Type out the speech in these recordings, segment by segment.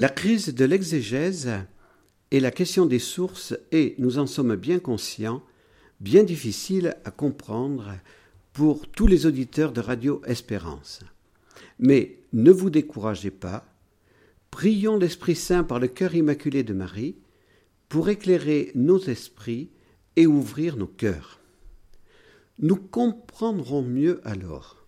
La crise de l'exégèse et la question des sources est, nous en sommes bien conscients, bien difficile à comprendre pour tous les auditeurs de Radio Espérance. Mais ne vous découragez pas, prions l'Esprit Saint par le cœur immaculé de Marie pour éclairer nos esprits et ouvrir nos cœurs. Nous comprendrons mieux alors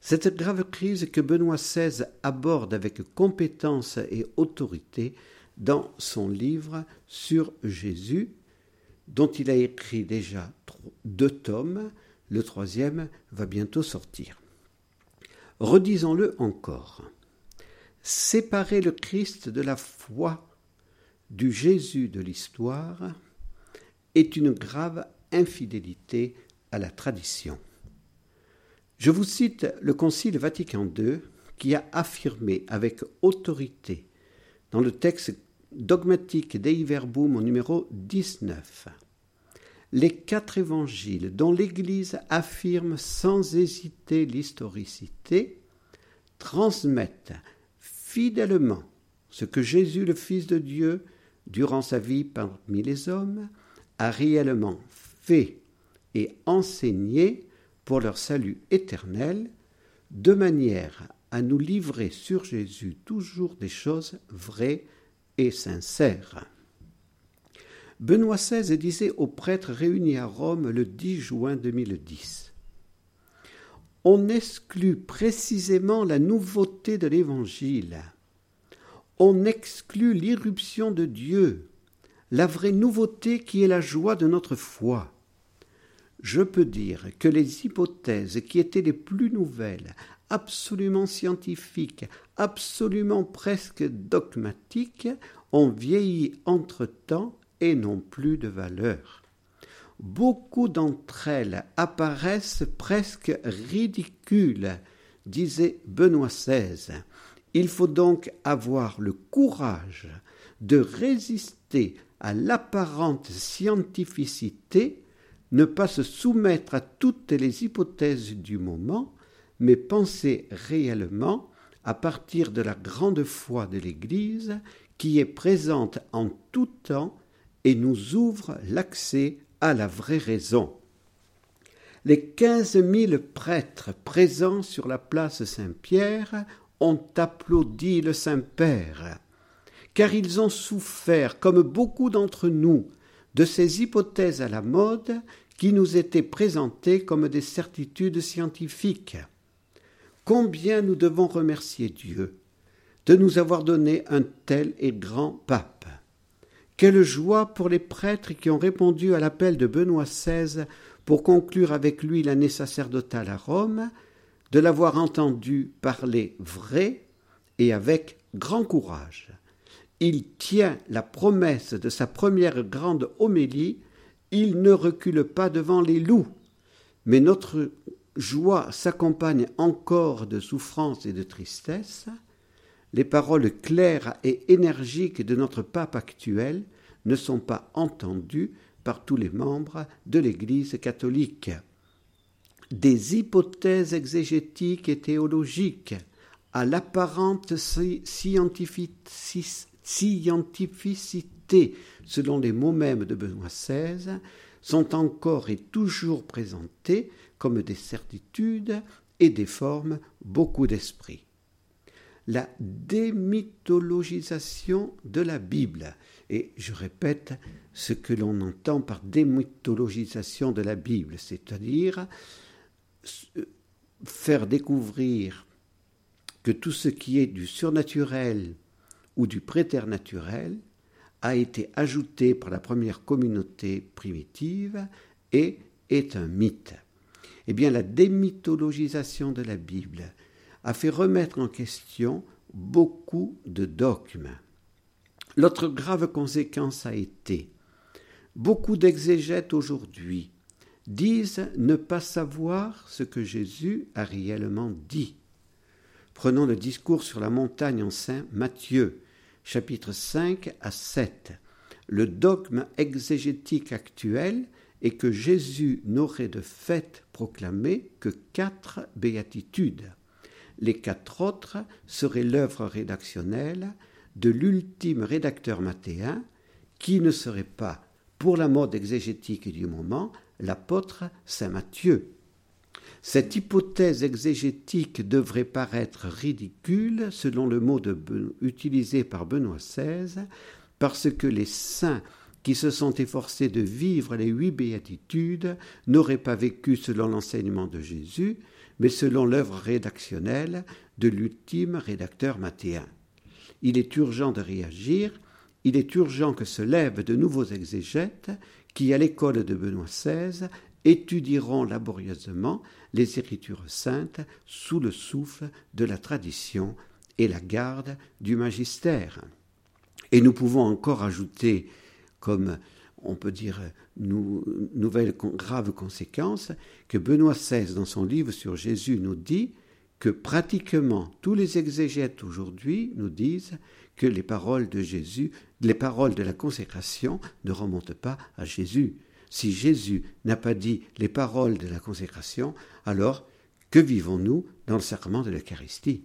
cette grave crise que Benoît XVI aborde avec compétence et autorité dans son livre sur Jésus, dont il a écrit déjà deux tomes, le troisième va bientôt sortir. Redisons-le encore. Séparer le Christ de la foi du Jésus de l'histoire est une grave infidélité à la tradition. Je vous cite le Concile Vatican II qui a affirmé avec autorité dans le texte dogmatique Dei Verbum au numéro 19 les quatre évangiles dont l'Église affirme sans hésiter l'historicité transmettent fidèlement ce que Jésus le Fils de Dieu, durant sa vie parmi les hommes, a réellement fait et enseigné pour leur salut éternel, de manière à nous livrer sur Jésus toujours des choses vraies et sincères. Benoît XVI disait aux prêtres réunis à Rome le 10 juin 2010 On exclut précisément la nouveauté de l'Évangile. On exclut l'irruption de Dieu, la vraie nouveauté qui est la joie de notre foi. Je peux dire que les hypothèses qui étaient les plus nouvelles, absolument scientifiques, absolument presque dogmatiques, ont vieilli entre-temps et n'ont plus de valeur. Beaucoup d'entre elles apparaissent presque ridicules, disait Benoît XVI. Il faut donc avoir le courage de résister à l'apparente scientificité, ne pas se soumettre à toutes les hypothèses du moment, mais penser réellement à partir de la grande foi de l'Église qui est présente en tout temps et nous ouvre l'accès à la vraie raison. Les quinze mille prêtres présents sur la place Saint-Pierre ont applaudi le Saint-Père, car ils ont souffert, comme beaucoup d'entre nous, de ces hypothèses à la mode qui nous étaient présentées comme des certitudes scientifiques. Combien nous devons remercier Dieu de nous avoir donné un tel et grand pape. Quelle joie pour les prêtres qui ont répondu à l'appel de Benoît XVI pour conclure avec lui l'année sacerdotale à Rome, de l'avoir entendu parler vrai et avec grand courage. Il tient la promesse de sa première grande homélie, il ne recule pas devant les loups. Mais notre joie s'accompagne encore de souffrance et de tristesse, les paroles claires et énergiques de notre pape actuel ne sont pas entendues par tous les membres de l'Église catholique. Des hypothèses exégétiques et théologiques à l'apparente scientificité, selon les mots mêmes de Benoît XVI, sont encore et toujours présentées comme des certitudes et des beaucoup d'esprit la démythologisation de la Bible. Et je répète ce que l'on entend par démythologisation de la Bible, c'est-à-dire faire découvrir que tout ce qui est du surnaturel ou du préternaturel a été ajouté par la première communauté primitive et est un mythe. Eh bien, la démythologisation de la Bible, a fait remettre en question beaucoup de dogmes. L'autre grave conséquence a été beaucoup d'exégètes aujourd'hui disent ne pas savoir ce que Jésus a réellement dit. Prenons le discours sur la montagne en Saint Matthieu, chapitre 5 à 7. Le dogme exégétique actuel est que Jésus n'aurait de fait proclamé que quatre béatitudes. Les quatre autres seraient l'œuvre rédactionnelle de l'ultime rédacteur mathéen, qui ne serait pas, pour la mode exégétique du moment, l'apôtre Saint Matthieu. Cette hypothèse exégétique devrait paraître ridicule, selon le mot utilisé par Benoît XVI, parce que les saints qui se sont efforcés de vivre les huit béatitudes n'auraient pas vécu selon l'enseignement de Jésus, mais selon l'œuvre rédactionnelle de l'ultime rédacteur mathéen. Il est urgent de réagir, il est urgent que se lèvent de nouveaux exégètes qui, à l'école de Benoît XVI, étudieront laborieusement les Écritures saintes sous le souffle de la tradition et la garde du magistère. Et nous pouvons encore ajouter, comme on peut dire, nous, nouvelle grave conséquence, que Benoît XVI, dans son livre sur Jésus, nous dit que pratiquement tous les exégètes aujourd'hui nous disent que les paroles de Jésus, les paroles de la consécration ne remontent pas à Jésus. Si Jésus n'a pas dit les paroles de la consécration, alors que vivons-nous dans le sacrement de l'Eucharistie?